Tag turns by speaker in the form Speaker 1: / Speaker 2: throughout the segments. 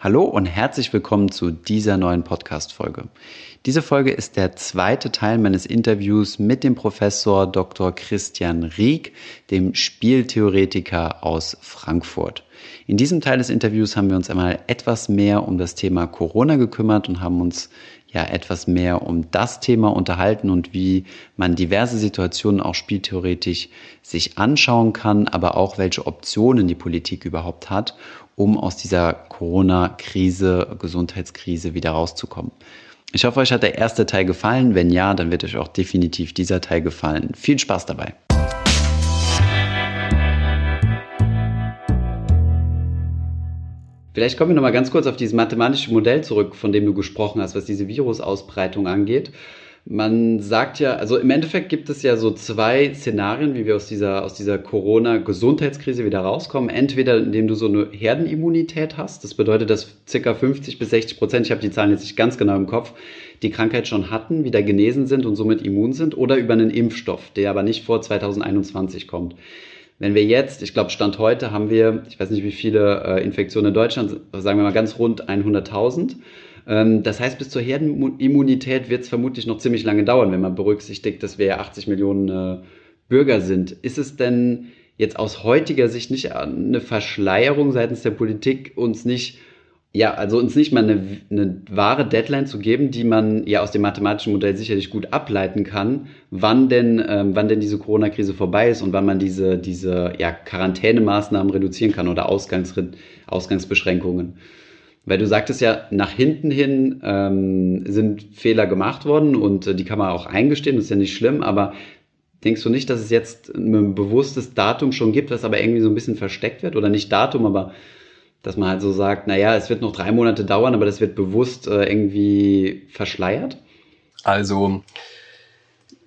Speaker 1: Hallo und herzlich willkommen zu dieser neuen Podcast-Folge. Diese Folge ist der zweite Teil meines Interviews mit dem Professor Dr. Christian Rieck, dem Spieltheoretiker aus Frankfurt. In diesem Teil des Interviews haben wir uns einmal etwas mehr um das Thema Corona gekümmert und haben uns ja etwas mehr um das Thema unterhalten und wie man diverse Situationen auch spieltheoretisch sich anschauen kann, aber auch welche Optionen die Politik überhaupt hat um aus dieser Corona-Krise, Gesundheitskrise wieder rauszukommen. Ich hoffe, euch hat der erste Teil gefallen. Wenn ja, dann wird euch auch definitiv dieser Teil gefallen. Viel Spaß dabei. Vielleicht kommen wir noch mal ganz kurz auf dieses mathematische Modell zurück, von dem du gesprochen hast, was diese Virusausbreitung angeht. Man sagt ja, also im Endeffekt gibt es ja so zwei Szenarien, wie wir aus dieser, aus dieser Corona-Gesundheitskrise wieder rauskommen. Entweder indem du so eine Herdenimmunität hast, das bedeutet, dass ca. 50 bis 60 Prozent, ich habe die Zahlen jetzt nicht ganz genau im Kopf, die Krankheit schon hatten, wieder genesen sind und somit immun sind, oder über einen Impfstoff, der aber nicht vor 2021 kommt. Wenn wir jetzt, ich glaube, Stand heute haben wir, ich weiß nicht wie viele äh, Infektionen in Deutschland, sagen wir mal ganz rund 100.000. Ähm, das heißt, bis zur Herdenimmunität wird es vermutlich noch ziemlich lange dauern, wenn man berücksichtigt, dass wir ja 80 Millionen äh, Bürger sind. Ist es denn jetzt aus heutiger Sicht nicht eine Verschleierung seitens der Politik, uns nicht ja, also uns nicht mal eine, eine, wahre Deadline zu geben, die man ja aus dem mathematischen Modell sicherlich gut ableiten kann, wann denn, ähm, wann denn diese Corona-Krise vorbei ist und wann man diese, diese ja, Quarantänemaßnahmen reduzieren kann oder Ausgangs, Ausgangsbeschränkungen. Weil du sagtest ja, nach hinten hin ähm, sind Fehler gemacht worden und äh, die kann man auch eingestehen, das ist ja nicht schlimm, aber denkst du nicht, dass es jetzt ein bewusstes Datum schon gibt, was aber irgendwie so ein bisschen versteckt wird? Oder nicht Datum, aber dass man halt so sagt, naja, es wird noch drei Monate dauern, aber das wird bewusst äh, irgendwie verschleiert?
Speaker 2: Also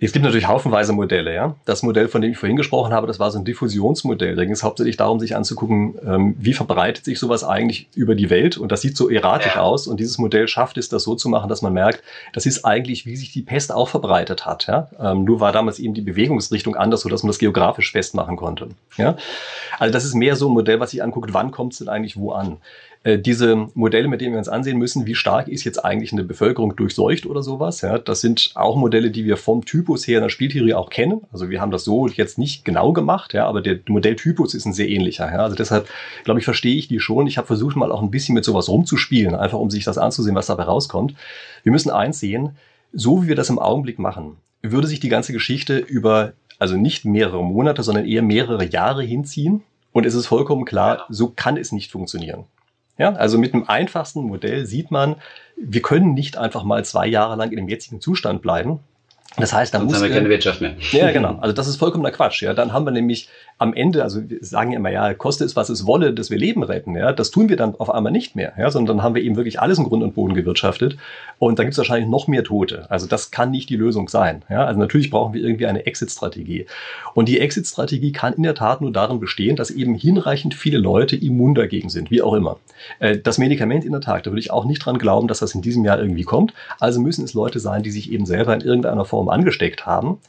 Speaker 2: es gibt natürlich haufenweise Modelle, ja. Das Modell, von dem ich vorhin gesprochen habe, das war so ein Diffusionsmodell. Da ging es hauptsächlich darum, sich anzugucken, ähm, wie verbreitet sich sowas eigentlich über die Welt. Und das sieht so erratisch ja. aus. Und dieses Modell schafft es, das so zu machen, dass man merkt, das ist eigentlich, wie sich die Pest auch verbreitet hat. Ja? Ähm, nur war damals eben die Bewegungsrichtung anders, sodass man das geografisch festmachen konnte. Ja? Also das ist mehr so ein Modell, was sich anguckt, wann kommt es denn eigentlich wo an. Äh, diese Modelle, mit denen wir uns ansehen müssen, wie stark ist jetzt eigentlich eine Bevölkerung durchseucht oder sowas. Ja, das sind auch Modelle, die wir vom Typus her in der Spieltheorie auch kennen. Also wir haben das so jetzt nicht genau gemacht, ja, aber der Modelltypus ist ein sehr ähnlicher. Ja. Also deshalb, glaube ich, verstehe ich die schon. Ich habe versucht mal auch ein bisschen mit sowas rumzuspielen, einfach um sich das anzusehen, was dabei rauskommt. Wir müssen eins sehen, so wie wir das im Augenblick machen, würde sich die ganze Geschichte über also nicht mehrere Monate, sondern eher mehrere Jahre hinziehen. Und es ist vollkommen klar, so kann es nicht funktionieren. Ja, also mit einem einfachsten Modell sieht man, wir können nicht einfach mal zwei Jahre lang in dem jetzigen Zustand bleiben. Das heißt, da muss
Speaker 1: haben wir keine Wirtschaft mehr.
Speaker 2: Ja, genau. Also das ist vollkommener Quatsch. Ja, dann haben wir nämlich am Ende, also wir sagen ja immer, ja, koste es, was es wolle, dass wir Leben retten. Ja, das tun wir dann auf einmal nicht mehr. Ja, sondern dann haben wir eben wirklich alles im Grund und Boden gewirtschaftet. Und dann gibt es wahrscheinlich noch mehr Tote. Also das kann nicht die Lösung sein. Ja, also natürlich brauchen wir irgendwie eine Exit-Strategie. Und die Exit-Strategie kann in der Tat nur darin bestehen, dass eben hinreichend viele Leute immun dagegen sind, wie auch immer. Äh, das Medikament in der Tat, da würde ich auch nicht dran glauben, dass das in diesem Jahr irgendwie kommt. Also müssen es Leute sein, die sich eben selber in irgendeiner Form angesteckt haben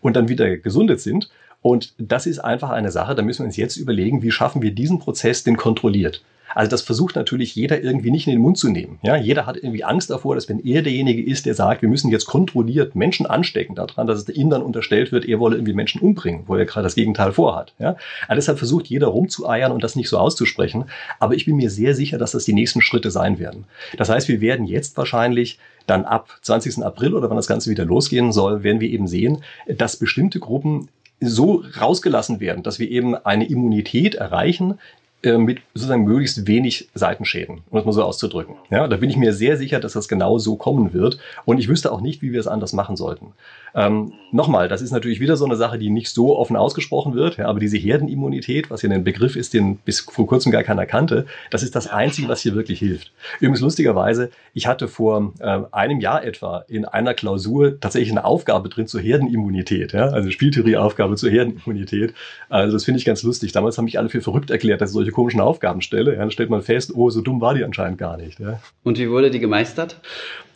Speaker 2: und dann wieder gesundet sind und das ist einfach eine Sache, da müssen wir uns jetzt überlegen, wie schaffen wir diesen Prozess denn kontrolliert. Also das versucht natürlich jeder irgendwie nicht in den Mund zu nehmen. Ja, jeder hat irgendwie Angst davor, dass wenn er derjenige ist, der sagt, wir müssen jetzt kontrolliert Menschen anstecken daran, dass es ihm dann unterstellt wird, er wolle irgendwie Menschen umbringen, wo er gerade das Gegenteil vorhat. Ja, also deshalb versucht jeder rumzueiern und das nicht so auszusprechen. Aber ich bin mir sehr sicher, dass das die nächsten Schritte sein werden. Das heißt, wir werden jetzt wahrscheinlich dann ab 20. April oder wann das Ganze wieder losgehen soll, werden wir eben sehen, dass bestimmte Gruppen so rausgelassen werden, dass wir eben eine Immunität erreichen, äh, mit sozusagen möglichst wenig Seitenschäden, um das mal so auszudrücken. Ja, da bin ich mir sehr sicher, dass das genau so kommen wird. Und ich wüsste auch nicht, wie wir es anders machen sollten. Ähm, Nochmal, das ist natürlich wieder so eine Sache, die nicht so offen ausgesprochen wird, ja, aber diese Herdenimmunität, was ja ein Begriff ist, den bis vor kurzem gar keiner kannte, das ist das Einzige, was hier wirklich hilft. Übrigens lustigerweise, ich hatte vor äh, einem Jahr etwa in einer Klausur tatsächlich eine Aufgabe drin zur Herdenimmunität, ja, also Spieltheorieaufgabe zur Herdenimmunität. Also das finde ich ganz lustig. Damals haben mich alle für verrückt erklärt, dass ich solche komischen Aufgaben stelle. Ja, dann stellt man fest, oh, so dumm war die anscheinend gar nicht. Ja.
Speaker 1: Und wie wurde die gemeistert?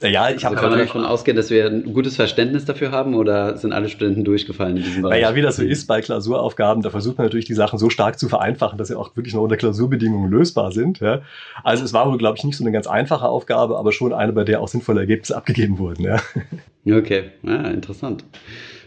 Speaker 2: Ja, ich habe
Speaker 1: also kann man davon ausgehen, dass wir ein gutes Verständnis dafür haben oder sind alle Studenten durchgefallen in diesem
Speaker 2: Bereich? Naja, wie das so ist bei Klausuraufgaben, da versucht man natürlich die Sachen so stark zu vereinfachen, dass sie auch wirklich noch unter Klausurbedingungen lösbar sind. Ja. Also es war wohl, glaube ich, nicht so eine ganz einfache Aufgabe, aber schon eine, bei der auch sinnvolle Ergebnisse abgegeben wurden. Ja.
Speaker 1: Okay, ja, interessant.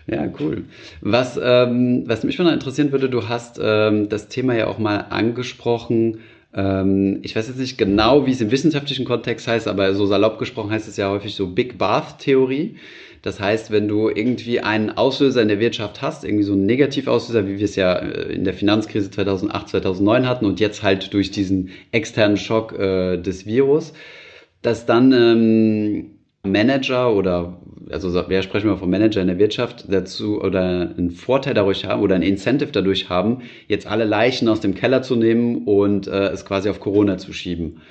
Speaker 1: Ja, cool. Was, ähm, was mich schon interessieren würde, du hast ähm, das Thema ja auch mal angesprochen, ähm, ich weiß jetzt nicht genau, wie es im wissenschaftlichen Kontext heißt, aber so salopp gesprochen heißt es ja häufig so Big Bath Theorie. Das heißt, wenn du irgendwie einen Auslöser in der Wirtschaft hast, irgendwie so einen Negativauslöser, wie wir es ja äh, in der Finanzkrise 2008, 2009 hatten und jetzt halt durch diesen externen Schock äh, des Virus, dass dann ähm, Manager oder, also wir sprechen mal vom Manager in der Wirtschaft, dazu oder einen Vorteil dadurch haben oder ein Incentive dadurch haben, jetzt alle Leichen aus dem Keller zu nehmen und äh, es quasi auf Corona zu schieben.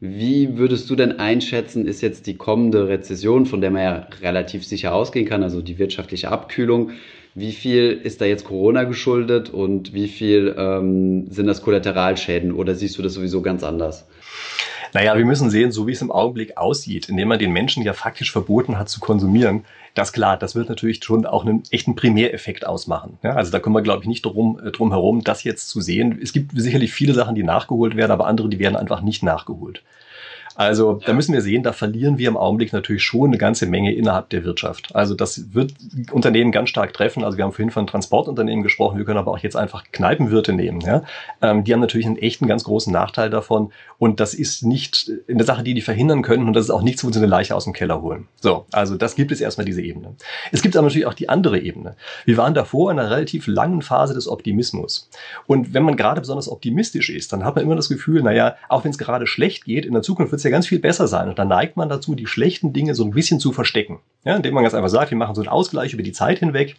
Speaker 1: Wie würdest du denn einschätzen, ist jetzt die kommende Rezession, von der man ja relativ sicher ausgehen kann, also die wirtschaftliche Abkühlung, wie viel ist da jetzt Corona geschuldet und wie viel ähm, sind das Kollateralschäden oder siehst du das sowieso ganz anders?
Speaker 2: Naja, wir müssen sehen, so wie es im Augenblick aussieht, indem man den Menschen ja faktisch verboten hat zu konsumieren, das klar, das wird natürlich schon auch einen echten Primäreffekt ausmachen. Ja, also da kommen wir, glaube ich, nicht drum, äh, drum herum, das jetzt zu sehen. Es gibt sicherlich viele Sachen, die nachgeholt werden, aber andere, die werden einfach nicht nachgeholt. Also da müssen wir sehen, da verlieren wir im Augenblick natürlich schon eine ganze Menge innerhalb der Wirtschaft. Also das wird Unternehmen ganz stark treffen. Also wir haben vorhin von Transportunternehmen gesprochen, wir können aber auch jetzt einfach Kneipenwirte nehmen. Ja? Ähm, die haben natürlich einen echten ganz großen Nachteil davon. Und das ist nicht eine Sache, die die verhindern können. Und das ist auch nichts, wo sie eine Leiche aus dem Keller holen. So, also das gibt es erstmal diese Ebene. Es gibt aber natürlich auch die andere Ebene. Wir waren davor in einer relativ langen Phase des Optimismus. Und wenn man gerade besonders optimistisch ist, dann hat man immer das Gefühl, naja, auch wenn es gerade schlecht geht, in der Zukunft wird es ja ganz viel besser sein. Und dann neigt man dazu, die schlechten Dinge so ein bisschen zu verstecken. Ja, indem man ganz einfach sagt, wir machen so einen Ausgleich über die Zeit hinweg.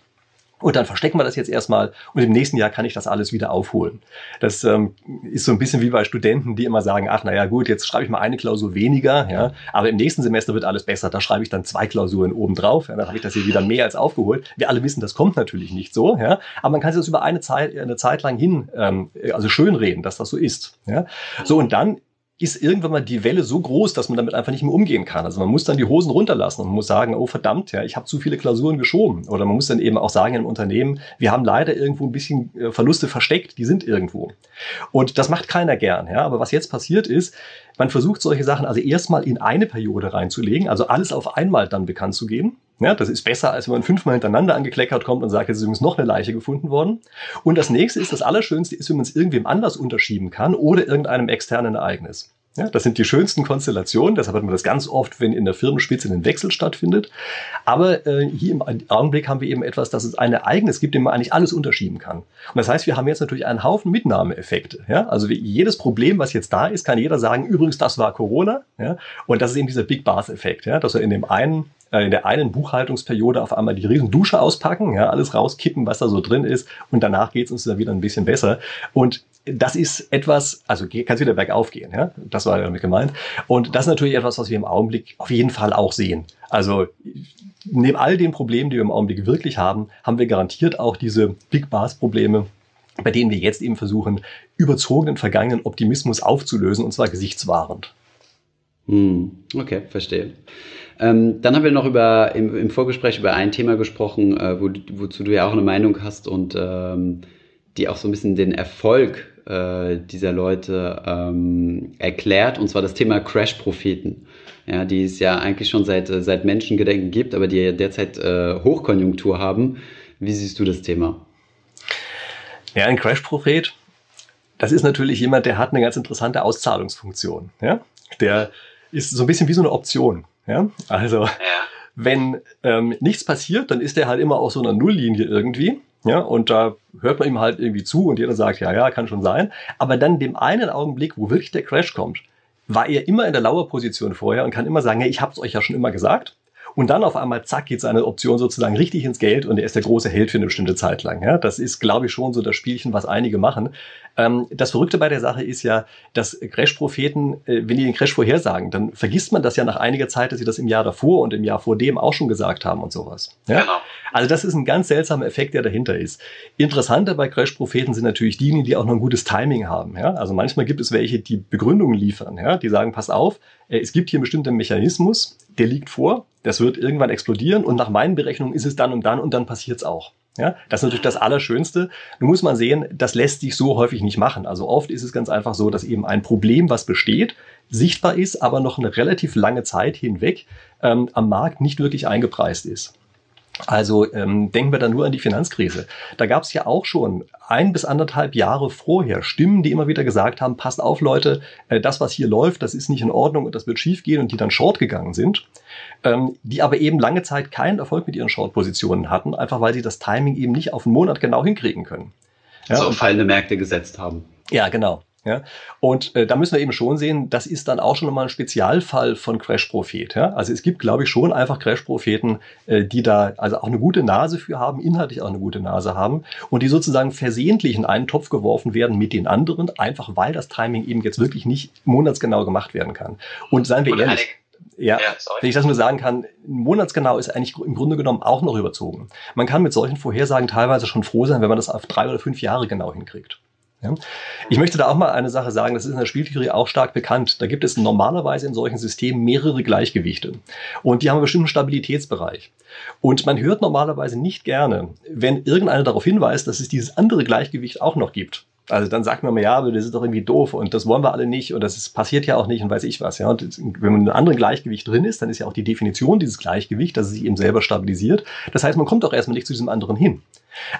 Speaker 2: Und dann verstecken wir das jetzt erstmal und im nächsten Jahr kann ich das alles wieder aufholen. Das ähm, ist so ein bisschen wie bei Studenten, die immer sagen, ach naja gut, jetzt schreibe ich mal eine Klausur weniger, ja, aber im nächsten Semester wird alles besser, da schreibe ich dann zwei Klausuren oben drauf, ja, dann habe ich das hier wieder mehr als aufgeholt. Wir alle wissen, das kommt natürlich nicht so, ja, aber man kann sich das über eine Zeit, eine Zeit lang hin, ähm, also schönreden, dass das so ist. Ja. So und dann ist irgendwann mal die Welle so groß, dass man damit einfach nicht mehr umgehen kann. Also man muss dann die Hosen runterlassen und muss sagen, oh verdammt, ja, ich habe zu viele Klausuren geschoben. Oder man muss dann eben auch sagen im Unternehmen, wir haben leider irgendwo ein bisschen äh, Verluste versteckt, die sind irgendwo. Und das macht keiner gern. Ja, aber was jetzt passiert ist, man versucht solche Sachen also erstmal in eine Periode reinzulegen, also alles auf einmal dann bekannt zu geben. Ja, das ist besser, als wenn man fünfmal hintereinander angekleckert kommt und sagt, jetzt ist übrigens noch eine Leiche gefunden worden. Und das nächste ist, das Allerschönste ist, wenn man es irgendwem anders unterschieben kann oder irgendeinem externen Ereignis. Ja, das sind die schönsten Konstellationen, deshalb hat man das ganz oft, wenn in der Firmenspitze ein Wechsel stattfindet. Aber äh, hier im Augenblick haben wir eben etwas, dass es ein Ereignis gibt, dem man eigentlich alles unterschieben kann. Und das heißt, wir haben jetzt natürlich einen Haufen Mitnahmeeffekte. Ja? Also jedes Problem, was jetzt da ist, kann jeder sagen, übrigens, das war Corona. Ja? Und das ist eben dieser Big Bath-Effekt, ja? dass er in dem einen in der einen Buchhaltungsperiode auf einmal die riesen Dusche auspacken, ja, alles rauskippen, was da so drin ist und danach geht es uns dann wieder ein bisschen besser. Und das ist etwas, also kann es wieder bergauf gehen, ja, das war damit gemeint. Und das ist natürlich etwas, was wir im Augenblick auf jeden Fall auch sehen. Also neben all den Problemen, die wir im Augenblick wirklich haben, haben wir garantiert auch diese Big Bars Probleme, bei denen wir jetzt eben versuchen, überzogenen vergangenen Optimismus aufzulösen, und zwar gesichtswahrend.
Speaker 1: Hm, okay, verstehe. Ähm, dann haben wir noch über, im, im, Vorgespräch über ein Thema gesprochen, äh, wo, wozu du ja auch eine Meinung hast und ähm, die auch so ein bisschen den Erfolg äh, dieser Leute ähm, erklärt, und zwar das Thema Crash-Propheten. Ja, die es ja eigentlich schon seit, äh, seit Menschengedenken gibt, aber die ja derzeit äh, Hochkonjunktur haben. Wie siehst du das Thema?
Speaker 2: Ja, ein Crash-Prophet, das ist natürlich jemand, der hat eine ganz interessante Auszahlungsfunktion. Ja? Der ist so ein bisschen wie so eine Option. Ja? Also, ja. wenn ähm, nichts passiert, dann ist der halt immer auf so einer Nulllinie irgendwie. Ja, und da hört man ihm halt irgendwie zu und jeder sagt, ja, ja, kann schon sein. Aber dann dem einen Augenblick, wo wirklich der Crash kommt, war er immer in der Lauerposition vorher und kann immer sagen, hey, ich hab's euch ja schon immer gesagt. Und dann auf einmal, zack, geht seine Option sozusagen richtig ins Geld und er ist der große Held für eine bestimmte Zeit lang. Ja, das ist, glaube ich, schon so das Spielchen, was einige machen. Ähm, das Verrückte bei der Sache ist ja, dass Crash-Propheten, äh, wenn die den Crash vorhersagen, dann vergisst man das ja nach einiger Zeit, dass sie das im Jahr davor und im Jahr vor dem auch schon gesagt haben und sowas. Ja? Genau. Also das ist ein ganz seltsamer Effekt, der dahinter ist. Interessanter bei Crash-Propheten sind natürlich diejenigen, die auch noch ein gutes Timing haben. Ja? Also manchmal gibt es welche, die Begründungen liefern. Ja? Die sagen, pass auf, äh, es gibt hier einen bestimmten Mechanismus, der liegt vor, das wird irgendwann explodieren und nach meinen Berechnungen ist es dann und dann und dann passiert es auch. Ja, das ist natürlich das Allerschönste. Nun muss man sehen, das lässt sich so häufig nicht machen. Also oft ist es ganz einfach so, dass eben ein Problem, was besteht, sichtbar ist, aber noch eine relativ lange Zeit hinweg ähm, am Markt nicht wirklich eingepreist ist. Also ähm, denken wir da nur an die Finanzkrise. Da gab es ja auch schon ein bis anderthalb Jahre vorher Stimmen, die immer wieder gesagt haben, passt auf Leute, äh, das, was hier läuft, das ist nicht in Ordnung und das wird schiefgehen und die dann short gegangen sind, ähm, die aber eben lange Zeit keinen Erfolg mit ihren Short-Positionen hatten, einfach weil sie das Timing eben nicht auf einen Monat genau hinkriegen können.
Speaker 1: Ja, also fallende Märkte gesetzt haben.
Speaker 2: Ja, genau. Ja? Und äh, da müssen wir eben schon sehen, das ist dann auch schon mal ein Spezialfall von Crash-Prophet. Ja? Also es gibt, glaube ich, schon einfach Crash-Propheten, äh, die da also auch eine gute Nase für haben, inhaltlich auch eine gute Nase haben und die sozusagen versehentlich in einen Topf geworfen werden mit den anderen, einfach weil das Timing eben jetzt wirklich nicht monatsgenau gemacht werden kann. Und seien wir ehrlich. Ja, ja wenn ich das nur sagen kann, monatsgenau ist eigentlich im Grunde genommen auch noch überzogen. Man kann mit solchen Vorhersagen teilweise schon froh sein, wenn man das auf drei oder fünf Jahre genau hinkriegt. Ja. Ich möchte da auch mal eine Sache sagen, das ist in der Spieltheorie auch stark bekannt. Da gibt es normalerweise in solchen Systemen mehrere Gleichgewichte. Und die haben einen bestimmten Stabilitätsbereich. Und man hört normalerweise nicht gerne, wenn irgendeiner darauf hinweist, dass es dieses andere Gleichgewicht auch noch gibt. Also dann sagt man mal, ja, aber das ist doch irgendwie doof und das wollen wir alle nicht und das ist, passiert ja auch nicht und weiß ich was. Ja. Und wenn man in einem anderen Gleichgewicht drin ist, dann ist ja auch die Definition dieses Gleichgewicht, dass es sich eben selber stabilisiert. Das heißt, man kommt doch erstmal nicht zu diesem anderen hin.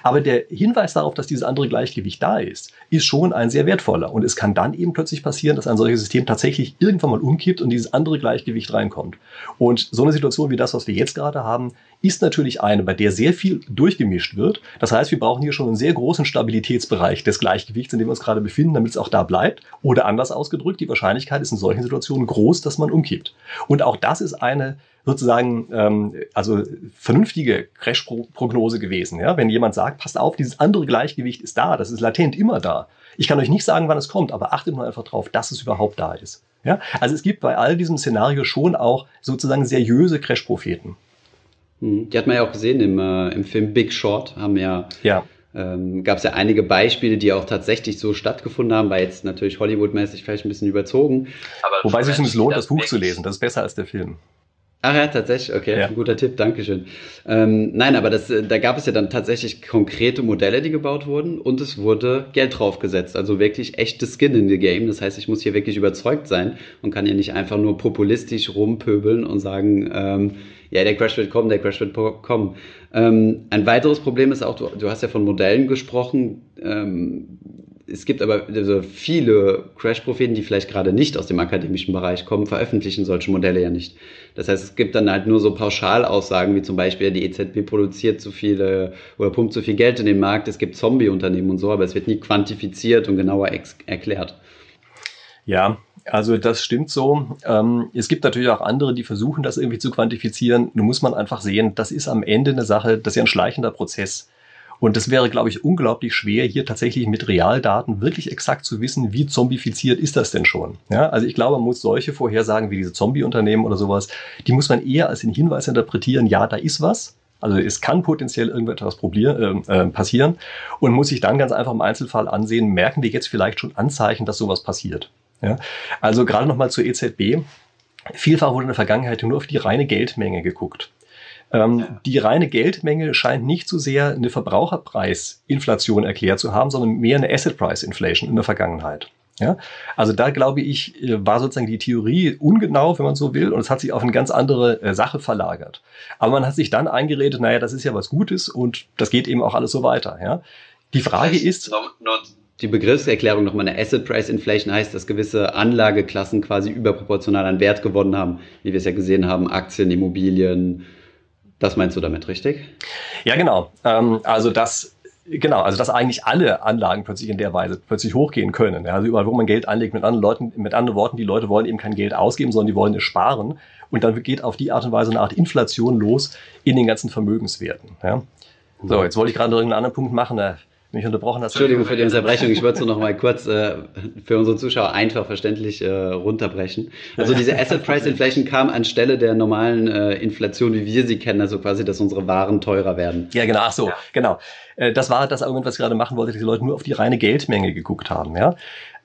Speaker 2: Aber der Hinweis darauf, dass dieses andere Gleichgewicht da ist, ist schon ein sehr wertvoller. Und es kann dann eben plötzlich passieren, dass ein solches System tatsächlich irgendwann mal umkippt und dieses andere Gleichgewicht reinkommt. Und so eine Situation wie das, was wir jetzt gerade haben, ist natürlich eine, bei der sehr viel durchgemischt wird. Das heißt, wir brauchen hier schon einen sehr großen Stabilitätsbereich des Gleichgewichts, in dem wir uns gerade befinden, damit es auch da bleibt. Oder anders ausgedrückt, die Wahrscheinlichkeit ist in solchen Situationen groß, dass man umkippt. Und auch das ist eine sozusagen ähm, also vernünftige Crash-Prognose gewesen. Ja? Wenn jemand sagt, passt auf, dieses andere Gleichgewicht ist da, das ist latent immer da. Ich kann euch nicht sagen, wann es kommt, aber achtet nur einfach drauf, dass es überhaupt da ist. Ja? Also es gibt bei all diesem Szenario schon auch sozusagen seriöse Crash-Propheten.
Speaker 1: Hm, die hat man ja auch gesehen im, äh, im Film Big Short, haben ja, ja. Ähm, gab es ja einige Beispiele, die auch tatsächlich so stattgefunden haben, war jetzt natürlich Hollywood-mäßig vielleicht ein bisschen überzogen.
Speaker 2: Aber Wobei sich es lohnt, das Buch zu lesen, das ist besser als der Film.
Speaker 1: Ach ja, tatsächlich, okay, ja. ein guter Tipp, Dankeschön. Ähm, nein, aber das, äh, da gab es ja dann tatsächlich konkrete Modelle, die gebaut wurden und es wurde Geld draufgesetzt, also wirklich echte Skin in the Game. Das heißt, ich muss hier wirklich überzeugt sein und kann ja nicht einfach nur populistisch rumpöbeln und sagen, ähm, ja, der Crash wird kommen, der Crash wird kommen. Ähm, ein weiteres Problem ist auch, du, du hast ja von Modellen gesprochen, ähm, es gibt aber also viele Crash-Propheten, die vielleicht gerade nicht aus dem akademischen Bereich kommen, veröffentlichen solche Modelle ja nicht. Das heißt, es gibt dann halt nur so Pauschalaussagen, wie zum Beispiel die EZB produziert zu viele oder pumpt zu viel Geld in den Markt, es gibt Zombie-Unternehmen und so, aber es wird nie quantifiziert und genauer erklärt.
Speaker 2: Ja, also das stimmt so. Ähm, es gibt natürlich auch andere, die versuchen, das irgendwie zu quantifizieren. Nun muss man einfach sehen, das ist am Ende eine Sache, das ist ja ein schleichender Prozess. Und das wäre, glaube ich, unglaublich schwer, hier tatsächlich mit Realdaten wirklich exakt zu wissen, wie zombifiziert ist das denn schon. Ja, also ich glaube, man muss solche Vorhersagen wie diese Zombie-Unternehmen oder sowas, die muss man eher als den Hinweis interpretieren, ja, da ist was. Also es kann potenziell irgendetwas probieren, äh, äh, passieren und muss sich dann ganz einfach im Einzelfall ansehen, merken wir jetzt vielleicht schon Anzeichen, dass sowas passiert. Ja? Also gerade nochmal zur EZB. Vielfach wurde in der Vergangenheit nur auf die reine Geldmenge geguckt. Ähm, die reine Geldmenge scheint nicht so sehr eine Verbraucherpreisinflation erklärt zu haben, sondern mehr eine Asset Price Inflation in der Vergangenheit. Ja, also da glaube ich, äh, war sozusagen die Theorie ungenau, wenn man so will, und es hat sich auf eine ganz andere äh, Sache verlagert. Aber man hat sich dann eingeredet, naja, das ist ja was Gutes und das geht eben auch alles so weiter. Ja, die Frage ist,
Speaker 1: noch, noch die Begriffserklärung nochmal eine Asset Price Inflation heißt, dass gewisse Anlageklassen quasi überproportional an Wert gewonnen haben, wie wir es ja gesehen haben, Aktien, Immobilien, das meinst du damit, richtig?
Speaker 2: Ja, genau. Ähm, also das Genau, also dass eigentlich alle Anlagen plötzlich in der Weise plötzlich hochgehen können. Ja, also überall, wo man Geld anlegt, mit anderen Leuten, mit anderen Worten, die Leute wollen eben kein Geld ausgeben, sondern die wollen es sparen. Und dann geht auf die Art und Weise eine Art Inflation los in den ganzen Vermögenswerten. Ja. So, jetzt wollte ich gerade noch irgendeinen anderen Punkt machen. Da mich unterbrochen hast.
Speaker 1: Entschuldigung für die Unterbrechung. Ich würde es noch mal kurz äh, für unsere Zuschauer einfach verständlich äh, runterbrechen. Also diese Asset Price Inflation kam anstelle der normalen äh, Inflation, wie wir sie kennen, also quasi, dass unsere Waren teurer werden.
Speaker 2: Ja, genau. Ach so, ja. genau. Äh, das war das Argument, was ich gerade machen wollte, dass die Leute nur auf die reine Geldmenge geguckt haben. Ja,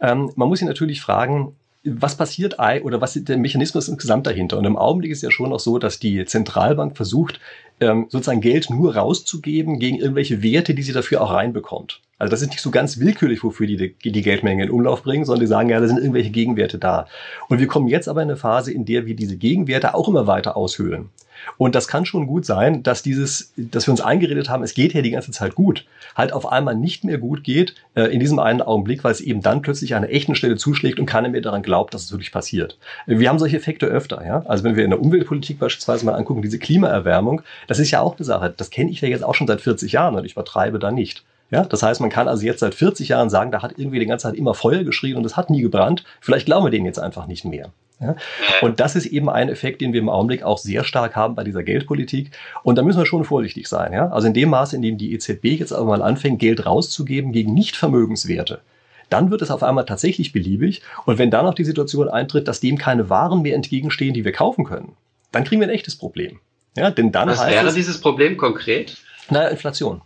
Speaker 2: ähm, man muss sich natürlich fragen, was passiert oder was ist der Mechanismus insgesamt dahinter? Und im Augenblick ist ja schon auch so, dass die Zentralbank versucht, ähm, sozusagen Geld nur rauszugeben gegen irgendwelche Werte, die sie dafür auch reinbekommt. Also das ist nicht so ganz willkürlich, wofür die die Geldmenge in Umlauf bringen, sondern die sagen, ja, da sind irgendwelche Gegenwerte da. Und wir kommen jetzt aber in eine Phase, in der wir diese Gegenwerte auch immer weiter aushöhlen. Und das kann schon gut sein, dass dieses, dass wir uns eingeredet haben, es geht ja die ganze Zeit gut, halt auf einmal nicht mehr gut geht äh, in diesem einen Augenblick, weil es eben dann plötzlich an einer echten Stelle zuschlägt und keiner mehr daran glaubt, dass es wirklich passiert. Wir haben solche Effekte öfter, ja. Also wenn wir in der Umweltpolitik beispielsweise mal angucken, diese Klimaerwärmung, das ist ja auch eine Sache. Das kenne ich ja jetzt auch schon seit 40 Jahren und ich übertreibe da nicht. Ja, das heißt, man kann also jetzt seit 40 Jahren sagen, da hat irgendwie die ganze Zeit immer Feuer geschrien und es hat nie gebrannt. Vielleicht glauben wir denen jetzt einfach nicht mehr. Ja? Und das ist eben ein Effekt, den wir im Augenblick auch sehr stark haben bei dieser Geldpolitik. Und da müssen wir schon vorsichtig sein. Ja? Also in dem Maße, in dem die EZB jetzt aber mal anfängt, Geld rauszugeben gegen Nichtvermögenswerte, dann wird es auf einmal tatsächlich beliebig. Und wenn dann noch die Situation eintritt, dass dem keine Waren mehr entgegenstehen, die wir kaufen können, dann kriegen wir ein echtes Problem. Ja, denn dann
Speaker 1: Was wäre es, dieses Problem konkret?
Speaker 2: Naja, Inflation.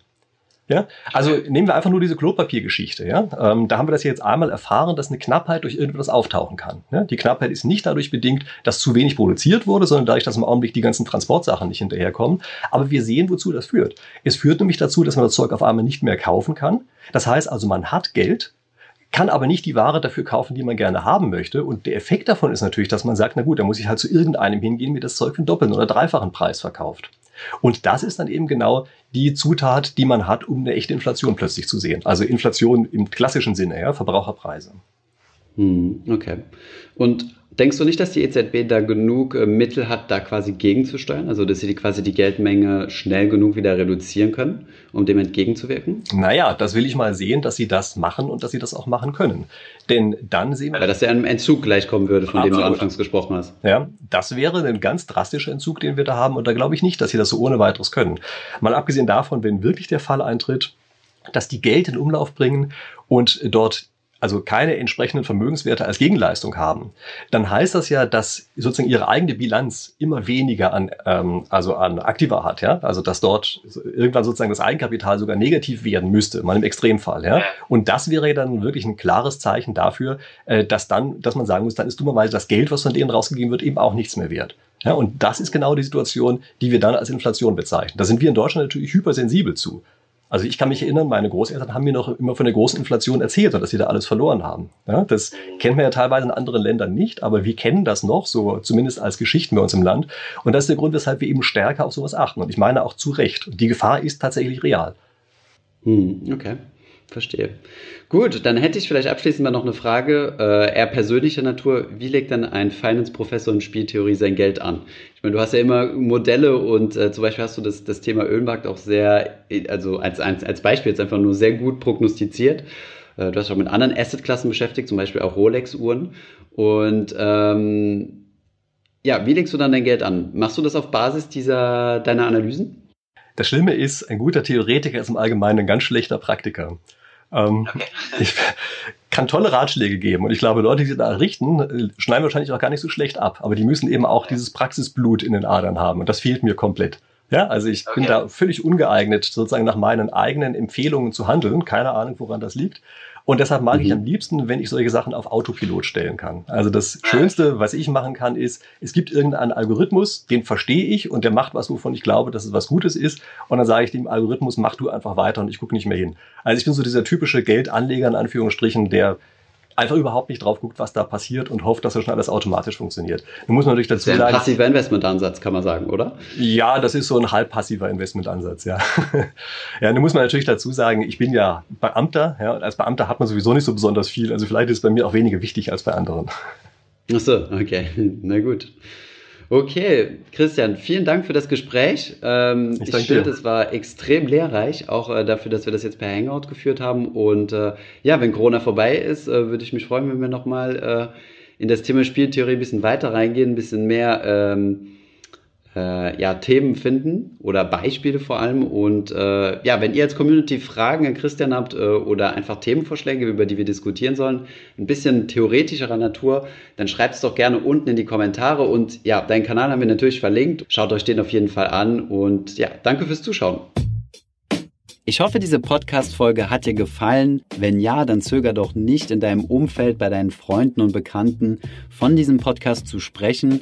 Speaker 2: Ja, also nehmen wir einfach nur diese Klopapiergeschichte. Ja, ähm, da haben wir das jetzt einmal erfahren, dass eine Knappheit durch irgendwas auftauchen kann. Ja? Die Knappheit ist nicht dadurch bedingt, dass zu wenig produziert wurde, sondern dadurch, dass im Augenblick die ganzen Transportsachen nicht hinterherkommen. Aber wir sehen, wozu das führt. Es führt nämlich dazu, dass man das Zeug auf einmal nicht mehr kaufen kann. Das heißt also, man hat Geld, kann aber nicht die Ware dafür kaufen, die man gerne haben möchte. Und der Effekt davon ist natürlich, dass man sagt, na gut, da muss ich halt zu irgendeinem hingehen, mir das Zeug für einen doppelten oder dreifachen Preis verkauft. Und das ist dann eben genau die Zutat, die man hat, um eine echte Inflation plötzlich zu sehen. Also Inflation im klassischen Sinne, ja, Verbraucherpreise.
Speaker 1: Hm, okay. Und Denkst du nicht, dass die EZB da genug äh, Mittel hat, da quasi gegenzusteuern? Also, dass sie die, quasi die Geldmenge schnell genug wieder reduzieren können, um dem entgegenzuwirken?
Speaker 2: Naja, das will ich mal sehen, dass sie das machen und dass sie das auch machen können. Denn dann sehen wir.
Speaker 1: Weil das ja einem Entzug gleichkommen würde, von Absolut. dem du anfangs gesprochen hast.
Speaker 2: Ja, das wäre ein ganz drastischer Entzug, den wir da haben. Und da glaube ich nicht, dass sie das so ohne weiteres können. Mal abgesehen davon, wenn wirklich der Fall eintritt, dass die Geld in Umlauf bringen und dort also keine entsprechenden Vermögenswerte als Gegenleistung haben, dann heißt das ja, dass sozusagen ihre eigene Bilanz immer weniger an, ähm, also an Aktiva hat, ja, also dass dort irgendwann sozusagen das Eigenkapital sogar negativ werden müsste, mal im Extremfall, ja. Und das wäre dann wirklich ein klares Zeichen dafür, äh, dass dann, dass man sagen muss, dann ist dummerweise das Geld, was von denen rausgegeben wird, eben auch nichts mehr wert. Ja, und das ist genau die Situation, die wir dann als Inflation bezeichnen. Da sind wir in Deutschland natürlich hypersensibel zu. Also ich kann mich erinnern, meine Großeltern haben mir noch immer von der großen Inflation erzählt und dass sie da alles verloren haben. Ja, das kennt man ja teilweise in anderen Ländern nicht, aber wir kennen das noch, so zumindest als Geschichten bei uns im Land. Und das ist der Grund, weshalb wir eben stärker auf sowas achten. Und ich meine auch zu Recht. Die Gefahr ist tatsächlich real.
Speaker 1: Hm, okay. Verstehe. Gut, dann hätte ich vielleicht abschließend mal noch eine Frage, äh, eher persönlicher Natur. Wie legt denn ein Finance-Professor in Spieltheorie sein Geld an? Ich meine, du hast ja immer Modelle und äh, zum Beispiel hast du das, das Thema Ölmarkt auch sehr, also als, als, als Beispiel jetzt einfach nur sehr gut prognostiziert. Äh, du hast dich auch mit anderen Assetklassen beschäftigt, zum Beispiel auch Rolex-Uhren. Und ähm, ja, wie legst du dann dein Geld an? Machst du das auf Basis dieser deiner Analysen?
Speaker 2: Das Schlimme ist, ein guter Theoretiker ist im Allgemeinen ein ganz schlechter Praktiker. Ähm, okay. Ich kann tolle Ratschläge geben und ich glaube, Leute, die da richten, äh, schneiden wahrscheinlich auch gar nicht so schlecht ab, aber die müssen eben auch dieses Praxisblut in den Adern haben und das fehlt mir komplett. Ja, also ich okay. bin da völlig ungeeignet, sozusagen nach meinen eigenen Empfehlungen zu handeln. Keine Ahnung, woran das liegt. Und deshalb mag mhm. ich am liebsten, wenn ich solche Sachen auf Autopilot stellen kann. Also das Schönste, was ich machen kann, ist, es gibt irgendeinen Algorithmus, den verstehe ich und der macht was, wovon ich glaube, dass es was Gutes ist. Und dann sage ich dem Algorithmus, mach du einfach weiter und ich gucke nicht mehr hin. Also ich bin so dieser typische Geldanleger in Anführungsstrichen, der einfach überhaupt nicht drauf guckt, was da passiert und hofft, dass das schon alles automatisch funktioniert.
Speaker 1: Nun muss man natürlich dazu sagen. Ein passiver Investmentansatz, kann man sagen, oder?
Speaker 2: Ja, das ist so ein halb passiver Investmentansatz, ja. ja, nun muss man natürlich dazu sagen, ich bin ja Beamter, ja, und als Beamter hat man sowieso nicht so besonders viel. Also vielleicht ist es bei mir auch weniger wichtig als bei anderen.
Speaker 1: Ach so, okay. Na gut. Okay, Christian, vielen Dank für das Gespräch. Ähm, ich, ich finde, es war extrem lehrreich, auch äh, dafür, dass wir das jetzt per Hangout geführt haben. Und äh, ja, wenn Corona vorbei ist, äh, würde ich mich freuen, wenn wir nochmal äh, in das Thema Spieltheorie ein bisschen weiter reingehen, ein bisschen mehr ähm, äh, ja, Themen finden oder Beispiele vor allem. Und äh, ja, wenn ihr als Community Fragen an Christian habt äh, oder einfach Themenvorschläge, über die wir diskutieren sollen, ein bisschen theoretischerer Natur, dann schreibt es doch gerne unten in die Kommentare. Und ja, deinen Kanal haben wir natürlich verlinkt. Schaut euch den auf jeden Fall an. Und ja, danke fürs Zuschauen. Ich hoffe, diese Podcast-Folge hat dir gefallen. Wenn ja, dann zöger doch nicht in deinem Umfeld, bei deinen Freunden und Bekannten von diesem Podcast zu sprechen